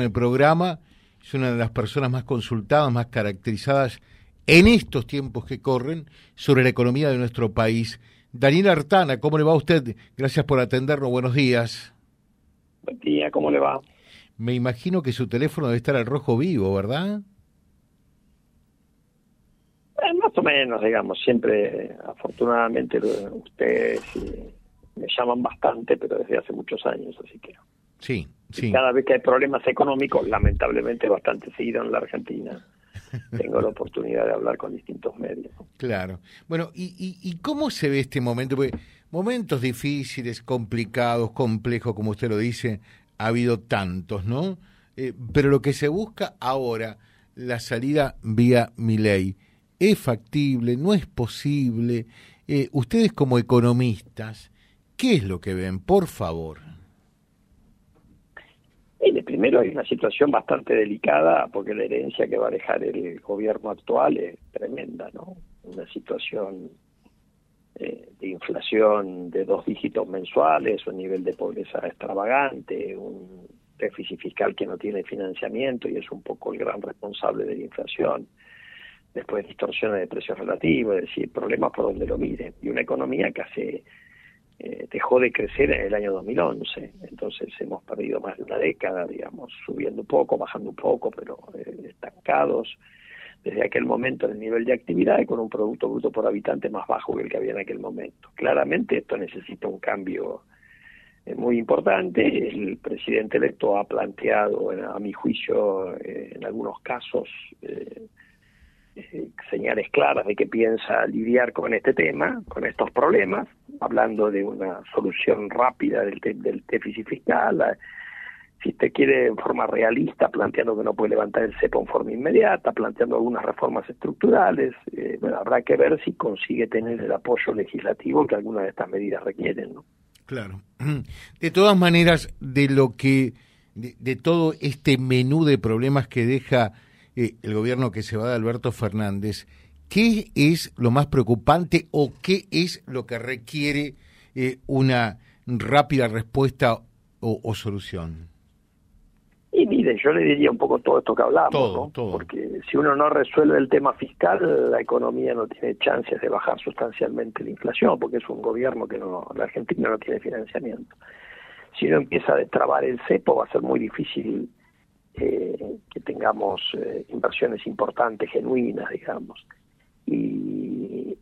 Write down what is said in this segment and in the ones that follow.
el programa, es una de las personas más consultadas, más caracterizadas en estos tiempos que corren sobre la economía de nuestro país. Daniel Artana, ¿cómo le va a usted? Gracias por atendernos, buenos días. Buen día, ¿cómo le va? Me imagino que su teléfono debe estar al rojo vivo, ¿verdad? Eh, más o menos, digamos, siempre, afortunadamente, ustedes me llaman bastante, pero desde hace muchos años, así que... Sí, sí. Cada vez que hay problemas económicos, lamentablemente bastante seguido en la Argentina, tengo la oportunidad de hablar con distintos medios. Claro. Bueno, ¿y, y, cómo se ve este momento? Porque momentos difíciles, complicados, complejos, como usted lo dice, ha habido tantos, ¿no? Eh, pero lo que se busca ahora, la salida vía mi ley, ¿es factible? ¿No es posible? Eh, ustedes como economistas, ¿qué es lo que ven? Por favor primero hay una situación bastante delicada porque la herencia que va a dejar el gobierno actual es tremenda, ¿no? Una situación eh, de inflación de dos dígitos mensuales, un nivel de pobreza extravagante, un déficit fiscal que no tiene financiamiento y es un poco el gran responsable de la inflación. Después distorsiones de precios relativos, es decir, problemas por donde lo mire. Y una economía que hace eh, dejó de crecer en el año 2011. Entonces hemos perdido más de una década, digamos, subiendo un poco, bajando un poco, pero eh, estancados desde aquel momento en el nivel de actividad y con un Producto Bruto por habitante más bajo que el que había en aquel momento. Claramente esto necesita un cambio eh, muy importante. El presidente electo ha planteado, a mi juicio, en algunos casos, señales claras de que piensa lidiar con este tema, con estos problemas, hablando de una solución rápida del, déficit fiscal, si usted quiere en forma realista, planteando que no puede levantar el cepo en forma inmediata, planteando algunas reformas estructurales, eh, bueno, habrá que ver si consigue tener el apoyo legislativo que algunas de estas medidas requieren, ¿no? Claro. De todas maneras, de lo que, de todo este menú de problemas que deja eh, el gobierno que se va de Alberto Fernández, ¿qué es lo más preocupante o qué es lo que requiere eh, una rápida respuesta o, solución? Y mire, yo le diría un poco todo esto que hablamos, porque si uno no resuelve el tema fiscal, la economía no tiene chances de bajar sustancialmente la inflación, porque es un gobierno que no, la Argentina no tiene financiamiento. Si uno empieza a destrabar el cepo, va a ser muy difícil eh, que tengamos eh, inversiones importantes, genuinas, digamos. Y,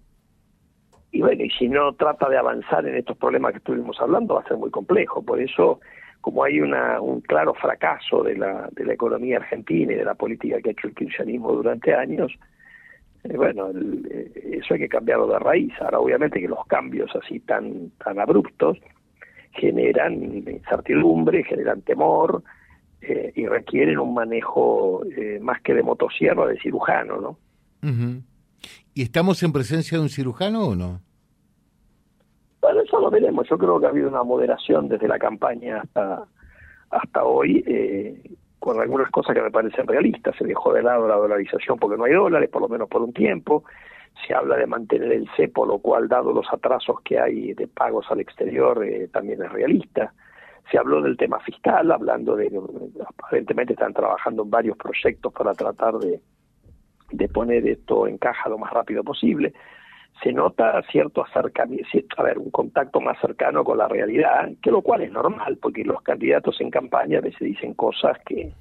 y bueno, y si no trata de avanzar en estos problemas que estuvimos hablando, va a ser muy complejo. Por eso, como hay una, un claro fracaso de la, de la economía argentina y de la política que ha hecho el kirchnerismo durante años, eh, bueno, eso hay que cambiarlo de raíz. Ahora, obviamente que los cambios así tan, tan abruptos generan incertidumbre, generan temor, eh, y requieren un manejo eh, más que de motosierra, de cirujano, ¿no? ¿Y estamos en presencia de un cirujano o no? Bueno, eso lo veremos. Yo creo que ha habido una moderación desde la campaña hasta, hasta hoy, eh, con algunas cosas que me parecen realistas. Se dejó de lado la dolarización porque no hay dólares, por lo menos por un tiempo. Se habla de mantener el cepo, lo cual, dado los atrasos que hay de pagos al exterior, también es realista se habló del tema fiscal, hablando de, aparentemente están trabajando en varios proyectos para tratar de, de poner esto en caja lo más rápido posible. Se nota cierto acercamiento, a ver, un contacto más cercano con la realidad, que lo cual es normal, porque los candidatos en campaña a veces dicen cosas que,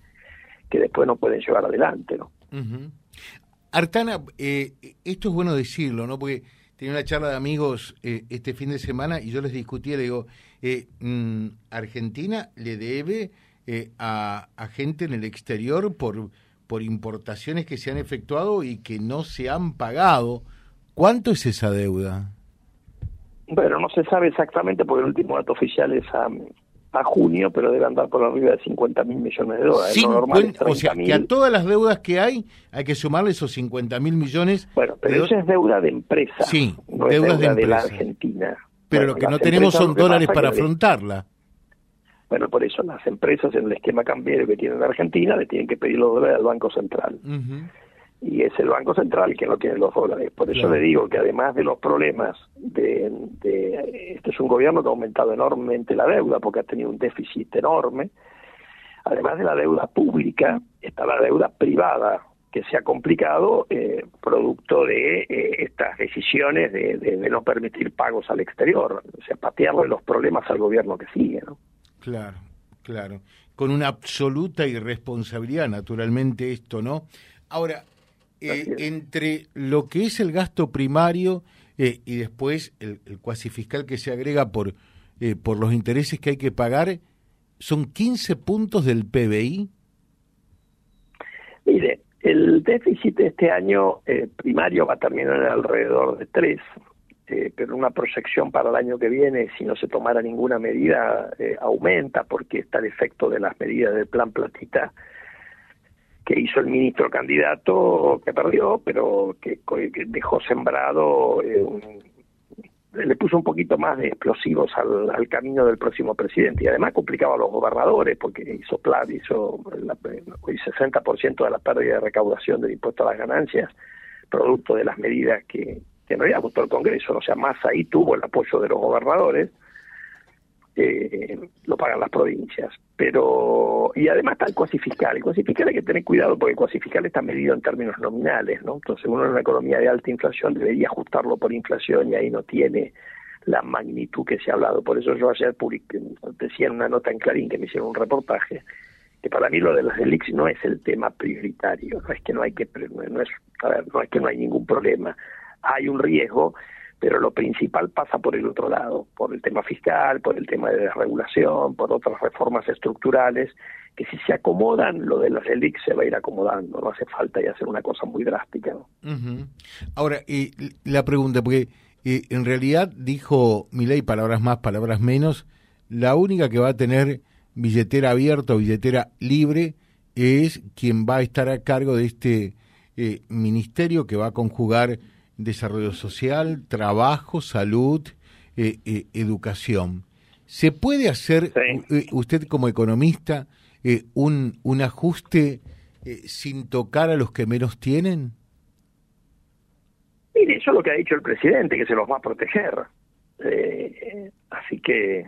que después no pueden llevar adelante, ¿no? Artana, eh, esto es bueno decirlo, ¿no? Porque tenía una charla de amigos eh, este fin de semana y yo les discutía, le digo, eh, mm, Argentina le debe eh, a, gente en el exterior por, por importaciones que se han efectuado y que no se han pagado. ¿Cuánto es esa deuda? Bueno, no se sabe exactamente porque el último dato oficial es a, a junio, pero debe andar por arriba de 50 mil millones de dólares. o sea, que a todas las deudas que hay hay que sumarle esos 50 mil millones. Bueno, pero eso es deuda de empresa. Sí, deudas de, de, la Argentina. Pero lo que no tenemos son dólares para afrontarla. Bueno, por eso las empresas en el esquema cambiario que tiene la Argentina le tienen que pedir los dólares al Banco Central. Y es el Banco Central que no tiene los dólares. Por eso le digo que además de los problemas de, de... Este es un gobierno que ha aumentado enormemente la deuda porque ha tenido un déficit enorme. además de la deuda pública, está la deuda privada, que se ha complicado eh, producto de eh, estas decisiones de, no permitir pagos al exterior, o sea, patearle los problemas al gobierno que sigue. ¿no? Claro, claro, con una absoluta irresponsabilidad, naturalmente, esto, ¿no? Ahora, eh, entre lo que es el gasto primario y después el, el, cuasi fiscal que se agrega por, por los intereses que hay que pagar, ¿son 15 puntos del PBI? Mire, el déficit de este año eh, primario va a terminar en alrededor de 3, eh, pero una proyección para el año que viene, si no se tomara ninguna medida, eh, aumenta porque está el efecto de las medidas del plan Platita que hizo el ministro candidato que perdió, pero que, dejó sembrado un, le puso un poquito más de explosivos al, camino del próximo presidente. Y además complicaba a los gobernadores porque hizo plan, hizo el 60% de la pérdida de recaudación del impuesto a las ganancias, producto de las medidas que, que en realidad votó el Congreso, o sea, más ahí tuvo el apoyo de los gobernadores eh, lo pagan las provincias. Pero, y además está el cuasi fiscal. El cuasi fiscal hay que tener cuidado porque el cuasi fiscal está medido en términos nominales, ¿no? Entonces uno en una economía de alta inflación debería ajustarlo por inflación y ahí no tiene la magnitud que se ha hablado. Por eso yo ayer decía en una nota en Clarín que me hicieron un reportaje que para mí lo de las delix no es el tema prioritario, no es que no hay que no es, no es que no hay ningún problema, hay un riesgo pero lo principal pasa por el otro lado, por el tema fiscal, por el tema de desregulación, por otras reformas estructurales, que si se acomodan, lo de las ELIC se va a ir acomodando, no hace falta y hacer una cosa muy drástica. Ahora, y la pregunta, porque en realidad dijo ley palabras más, palabras menos, la única que va a tener billetera abierta o billetera libre es quien va a estar a cargo de este eh, ministerio que va a conjugar desarrollo social, trabajo, salud, eh, eh, educación. ¿Se puede hacer, eh, usted como economista, un, un ajuste sin tocar a los que menos tienen? Mire, eso es lo que ha dicho el presidente, que se los va a proteger. así que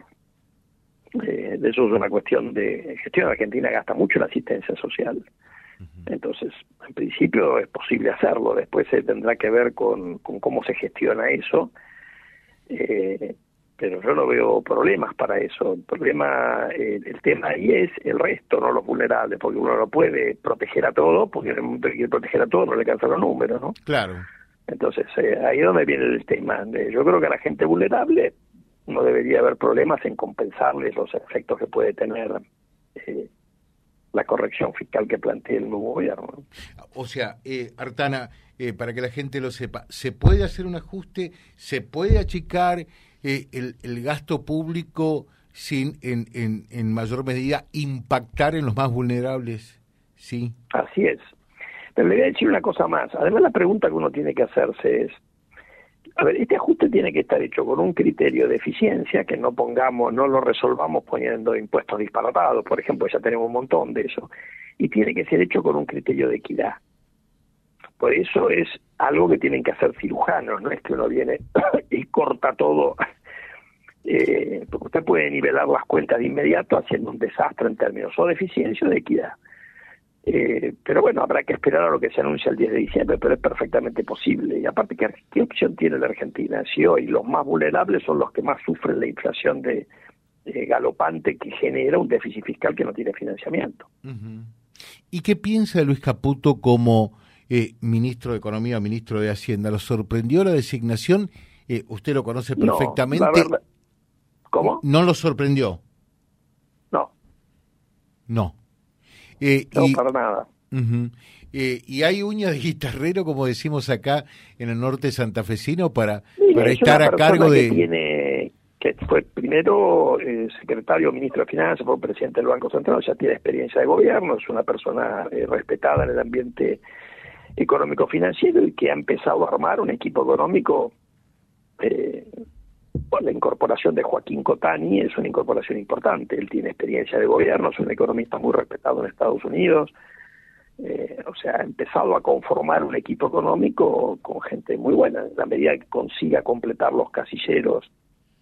de eso es una cuestión de gestión. Argentina gasta mucho en asistencia social. Entonces, en principio es posible hacerlo, después se tendrá que ver con, cómo se gestiona eso, eh, pero yo no veo problemas para eso. El problema, eh, el tema ahí es el resto, no los vulnerables, porque uno no puede proteger a todos, porque en el momento que quiere proteger a todos no le alcanzan los números, ¿no? Claro. Entonces, eh, ahí es donde viene el tema. yo creo que a la gente vulnerable no debería haber problemas en compensarles los efectos que puede tener eh, la corrección fiscal que plantea el nuevo gobierno. O sea, eh, Artana, eh, para que la gente lo sepa, ¿se puede hacer un ajuste? ¿Se puede achicar eh, el, el, gasto público sin, en, en, en, mayor medida, impactar en los más vulnerables? Sí. Así es. Pero le voy a decir una cosa más. Además, la pregunta que uno tiene que hacerse es, a ver, este ajuste tiene que estar hecho con un criterio de eficiencia, que no pongamos, no lo resolvamos poniendo impuestos disparatados, por ejemplo, ya tenemos un montón de eso, y tiene que ser hecho con un criterio de equidad. Por eso es algo que tienen que hacer cirujanos, no es que uno viene y corta todo, eh, porque usted puede nivelar las cuentas de inmediato haciendo un desastre en términos o de eficiencia o de equidad. Eh, pero bueno, habrá que esperar a lo que se anuncia el 10 de diciembre, pero es perfectamente posible. Y aparte, ¿qué, qué opción tiene la Argentina? Si hoy los más vulnerables son los que más sufren la inflación de, galopante que genera un déficit fiscal que no tiene financiamiento. ¿Y qué piensa Luis Caputo como eh, ministro de Economía o ministro de Hacienda? ¿Lo sorprendió la designación? Eh, usted lo conoce perfectamente. ¿Cómo? ¿No lo sorprendió? No. No. Eh, no, para nada. Eh, ¿Y hay uñas de guitarrero, como decimos acá en el norte santafesino, para, para estar a cargo de...? Que, tiene, que fue primero eh, secretario, ministro de Finanzas, fue presidente del Banco Central, ya tiene experiencia de gobierno, es una persona respetada en el ambiente económico-financiero y que ha empezado a armar un equipo económico eh, bueno, la incorporación de Joaquín Cotani es una incorporación importante. Él tiene experiencia de gobierno, es un economista muy respetado en Estados Unidos. Eh, o sea, ha empezado a conformar un equipo económico con gente muy buena. En la medida que consiga completar los casilleros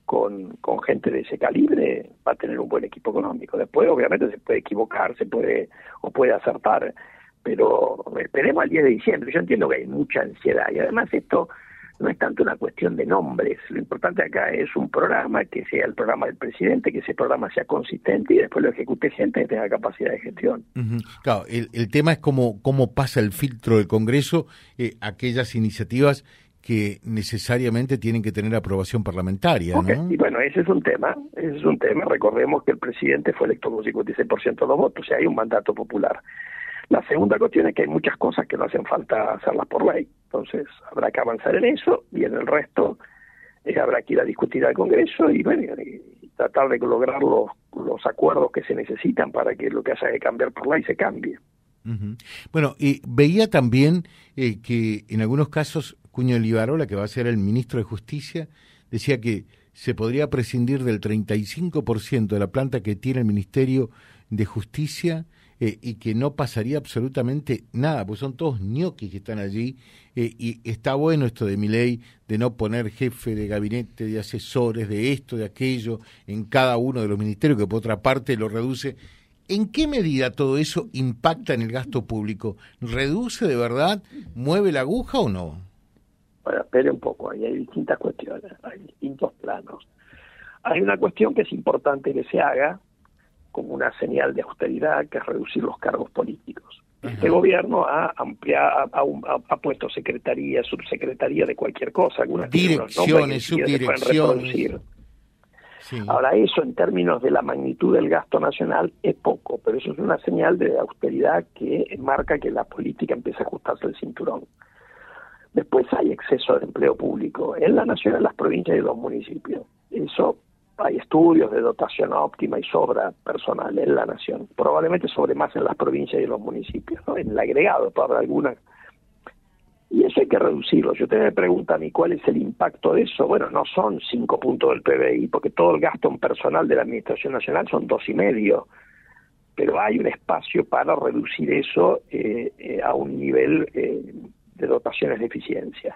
con, con gente de ese calibre va a tener un buen equipo económico. Después, obviamente, se puede equivocar, se puede o puede acertar, pero esperemos al 10 de diciembre. Yo entiendo que hay mucha ansiedad y además esto no es tanto una cuestión de nombres. Lo importante acá es un programa que sea el programa del presidente, que ese programa sea consistente y después lo ejecute gente que tenga capacidad de gestión. Claro, el, el, tema es cómo, cómo pasa el filtro del Congreso, eh, aquellas iniciativas que necesariamente tienen que tener aprobación parlamentaria, ¿no? Y bueno, ese es un tema, ese es un tema. Recordemos que el presidente fue electo con 56% de los votos, o sea, hay un mandato popular. La segunda cuestión es que hay muchas cosas que no hacen falta hacerlas por ley. Entonces, habrá que avanzar en eso y en el resto eh, habrá que ir a discutir al Congreso y, bueno, y tratar de lograr los, los acuerdos que se necesitan para que lo que haya que cambiar por ley se cambie. Bueno, y veía también eh, que en algunos casos Cuño Libarola, que va a ser el ministro de Justicia, decía que se podría prescindir del 35% de la planta que tiene el Ministerio de Justicia eh, y que no pasaría absolutamente nada, pues son todos ñoquis que están allí eh, y está bueno esto de mi ley de no poner jefe de gabinete, de asesores, de esto, de aquello en cada uno de los ministerios, que por otra parte lo reduce. ¿En qué medida todo eso impacta en el gasto público? ¿Reduce de verdad? ¿Mueve la aguja o no? Bueno, espere un poco, ahí hay distintas cuestiones, hay distintos planos. Hay una cuestión que es importante que se haga, como una señal de austeridad, que es reducir los cargos políticos. Este gobierno ha ampliado, ha, puesto secretaría, subsecretaría de cualquier cosa, algunas direcciones, subdirecciones. Ahora, eso en términos de la magnitud del gasto nacional es poco, pero eso es una señal de austeridad que marca que la política empieza a ajustarse el cinturón. Después hay exceso de empleo público en la nación, en las provincias y los municipios. Eso hay estudios de dotación óptima y sobra personal en la nación, probablemente sobre más en las provincias y en los municipios, en el agregado, para algunas. Y eso hay que reducirlo. Si usted me pregunta a mí cuál es el impacto de eso, bueno, no son cinco puntos del PBI, porque todo el gasto en personal de la Administración Nacional son dos y medio, pero hay un espacio para reducir eso eh, eh, a un nivel eh, de dotaciones de eficiencia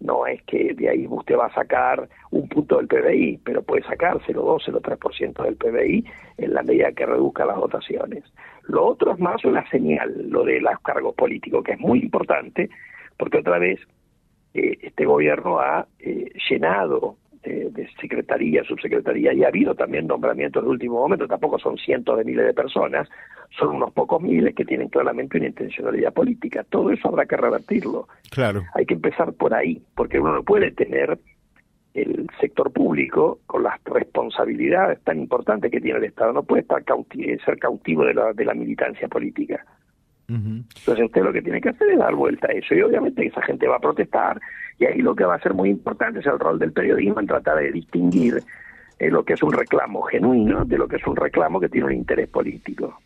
no es que de ahí usted va a sacar un punto del PBI, pero puede sacar 0,2, 0,3% del PBI en la medida que reduzca las dotaciones. Lo otro es más una señal, lo de los cargos políticos, que es muy importante, porque otra vez eh, este gobierno ha eh, llenado de, secretaría, subsecretaría, y ha habido también nombramientos de último momento, tampoco son cientos de miles de personas, son unos pocos miles que tienen claramente una intencionalidad política. Todo eso habrá que revertirlo. Claro. Hay que empezar por ahí, porque uno no puede tener el sector público con las responsabilidades tan importantes que tiene el Estado, no puede estar ser cautivo de la, de la militancia política. Entonces usted lo que tiene que hacer es dar vuelta a eso y obviamente esa gente va a protestar y ahí lo que va a ser muy importante es el rol del periodismo en tratar de distinguir eh, lo que es un reclamo genuino de lo que es un reclamo que tiene un interés político.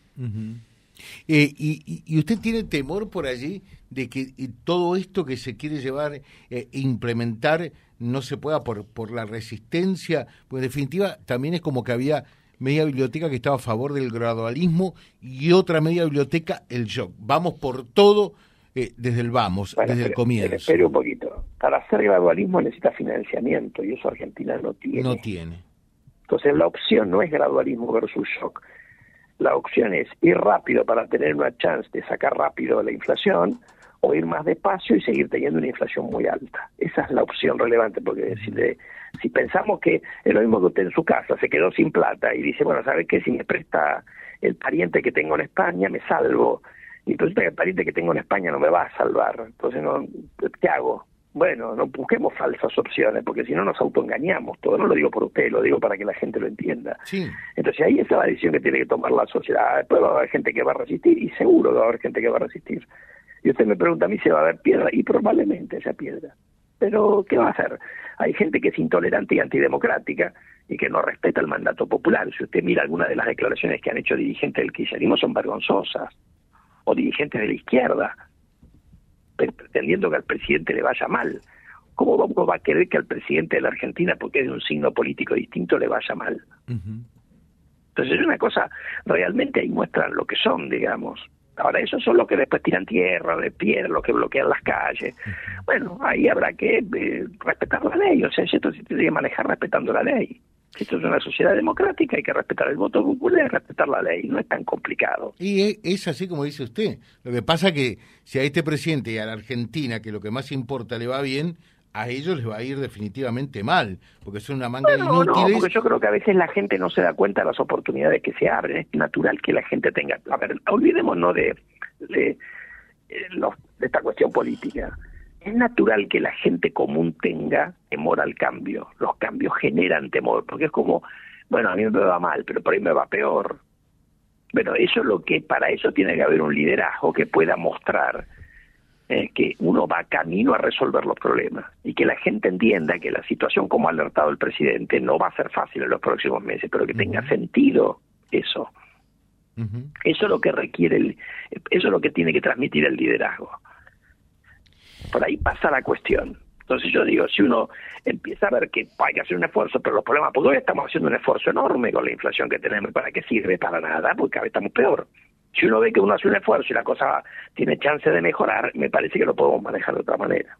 Eh, y, y, usted tiene temor por allí de que todo esto que se quiere llevar e implementar no se pueda por, por la resistencia? Pues en definitiva también es como que había media biblioteca que estaba a favor del gradualismo y otra media biblioteca el shock. Vamos por todo eh, desde el vamos, desde el comienzo. Espere un poquito. Para hacer gradualismo necesita financiamiento y eso Argentina no tiene. No tiene. Entonces la opción no es gradualismo versus shock. La opción es ir rápido para tener una chance de sacar rápido la inflación o ir más despacio y seguir teniendo una inflación muy alta. Esa es la opción relevante, porque si, si pensamos que es lo mismo que usted en su casa, se quedó sin plata y dice, bueno, ¿sabe qué? Si me presta el pariente que tengo en España, me salvo. Y entonces el pariente que tengo en España no me va a salvar. Entonces, no, ¿qué hago? Bueno, no busquemos falsas opciones, porque si no nos autoengañamos. Todo no lo digo por usted, lo digo para que la gente lo entienda. Sí. Entonces ahí esa es la decisión que tiene que tomar la sociedad. Después va a haber gente que va a resistir, y seguro que va a haber gente que va a resistir. Y usted me pregunta a mí si va a haber piedra, y probablemente esa piedra. Pero, ¿qué va a hacer? Hay gente que es intolerante y antidemocrática y que no respeta el mandato popular. Si usted mira algunas de las declaraciones que han hecho dirigentes del kirchnerismo son vergonzosas, o dirigentes de la izquierda, pretendiendo que al presidente le vaya mal. ¿Cómo va a querer que al presidente de la Argentina, porque es de un signo político distinto, le vaya mal? Entonces es una cosa, realmente ahí muestran lo que son, digamos Ahora, esos son los que después tiran tierra, de piedra, los que bloquean las calles. Bueno, ahí habrá que eh, respetar la ley, o sea, esto se tiene que manejar respetando la ley. Esto es una sociedad democrática, hay que respetar el voto popular, respetar la ley, no es tan complicado. Y es así como dice usted. Lo que pasa que si a este presidente y a la Argentina, que lo que más importa le va bien, a ellos les va a ir definitivamente mal, porque son una manga de inútiles. No, porque yo creo que a veces la gente no se da cuenta de las oportunidades que se abren. Es natural que la gente tenga... A ver, olvidémonos de, de, eh, de esta cuestión política. Es natural que la gente común tenga temor al cambio. Los cambios generan temor, porque es como, bueno, a mí me va mal, pero por ahí me va peor. Bueno, eso es lo que, para eso tiene que haber un liderazgo que pueda mostrar eh, que uno va camino a resolver los problemas y que la gente entienda que la situación, como ha alertado el presidente, no va a ser fácil en los próximos meses, pero que tenga sentido eso. Eso es lo que requiere, el, eso es lo que tiene que transmitir el liderazgo. Por ahí pasa la cuestión. Entonces yo digo, si uno empieza a ver que hay que hacer un esfuerzo, pero los problemas, porque hoy estamos haciendo un esfuerzo enorme con la inflación que tenemos, ¿para qué sirve? Para nada, porque cada vez estamos peor. Si uno ve que uno hace un esfuerzo y la cosa tiene chance de mejorar, me parece que lo podemos manejar de otra manera.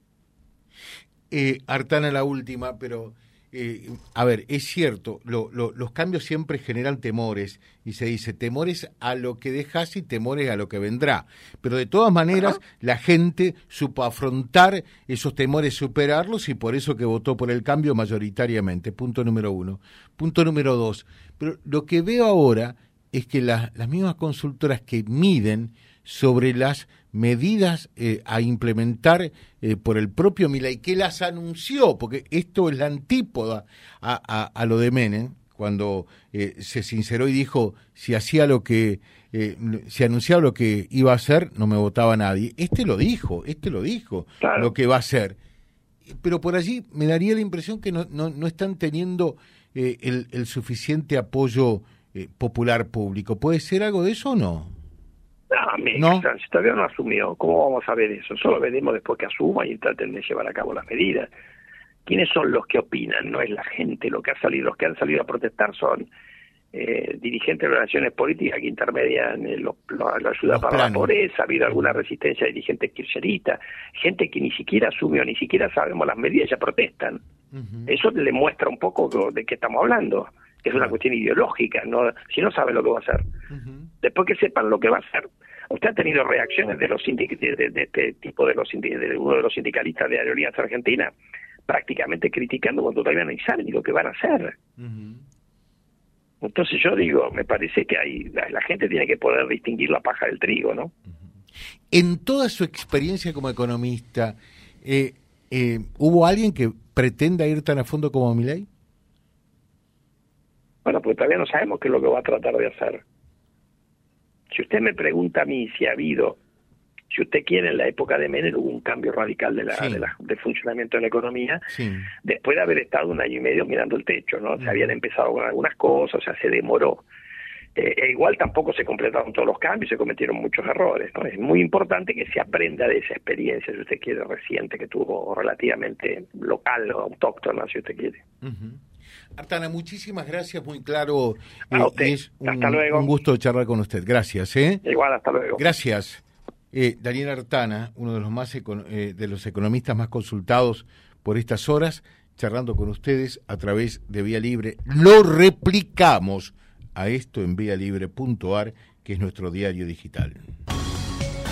Eh, Artana la última, pero eh, a ver, es cierto, los cambios siempre generan temores y se dice temores a lo que dejas y temores a lo que vendrá. Pero de todas maneras, la gente supo afrontar esos temores, superarlos y por eso que votó por el cambio mayoritariamente. Punto número uno. Punto número dos. Pero lo que veo ahora es que las mismas consultoras que miden sobre las medidas eh, a implementar eh, por el propio Milay, que las anunció, porque esto es la antípoda a, lo de Menem, cuando eh, se sinceró y dijo, si hacía lo que, si anunciaba lo que iba a hacer, no me votaba nadie. Este lo dijo, este lo dijo, lo que va a hacer. Pero por allí me daría la impresión que no, no, no están teniendo el, el suficiente apoyo eh, popular público. ¿Puede ser algo de eso o no? No, si todavía no asumió, ¿cómo vamos a ver eso? Solo veremos después que asuma y traten de llevar a cabo las medidas. ¿Quiénes son los que opinan? No es la gente lo que ha salido. Los que han salido a protestar son eh, dirigentes de relaciones políticas que intermedian eh, la ayuda para la pobreza, ha habido alguna resistencia de dirigentes kirchneristas, gente que ni siquiera asumió, ni siquiera sabemos las medidas, ya protestan. Eso le muestra un poco de qué estamos hablando es una cuestión ideológica, no si no sabe lo que va a hacer. Después que sepan lo que va a hacer. Usted ha tenido reacciones de los de, de, este tipo de los de uno de los sindicalistas de Aerolíneas Argentina prácticamente criticando cuando todavía no saben ni lo que van a hacer. Entonces yo digo, me parece que hay, la, gente tiene que poder distinguir la paja del trigo, ¿no? En toda su experiencia como economista, eh, eh, ¿hubo alguien que pretenda ir tan a fondo como Milei? Bueno, pues todavía no sabemos qué es lo que va a tratar de hacer. Si usted me pregunta a mí si ha habido, si usted quiere, en la época de Menem hubo un cambio radical de la, de funcionamiento de la economía, después de haber estado un año y medio mirando el techo, ¿no? Se habían empezado con algunas cosas, o sea, se demoró. Eh, e igual tampoco se completaron todos los cambios, se cometieron muchos errores. ¿no? Es muy importante que se aprenda de esa experiencia, si usted quiere, reciente, que tuvo relativamente local o autóctona, si usted quiere. Artana, muchísimas gracias, muy claro. A eh, Es un, hasta luego. un gusto charlar con usted. Gracias. ¿eh? Igual, hasta luego. Gracias. Eh, Daniel Artana, uno de los, más eh, de los economistas más consultados por estas horas, charlando con ustedes a través de Vía Libre. Lo replicamos a esto en vialibre.ar, que es nuestro diario digital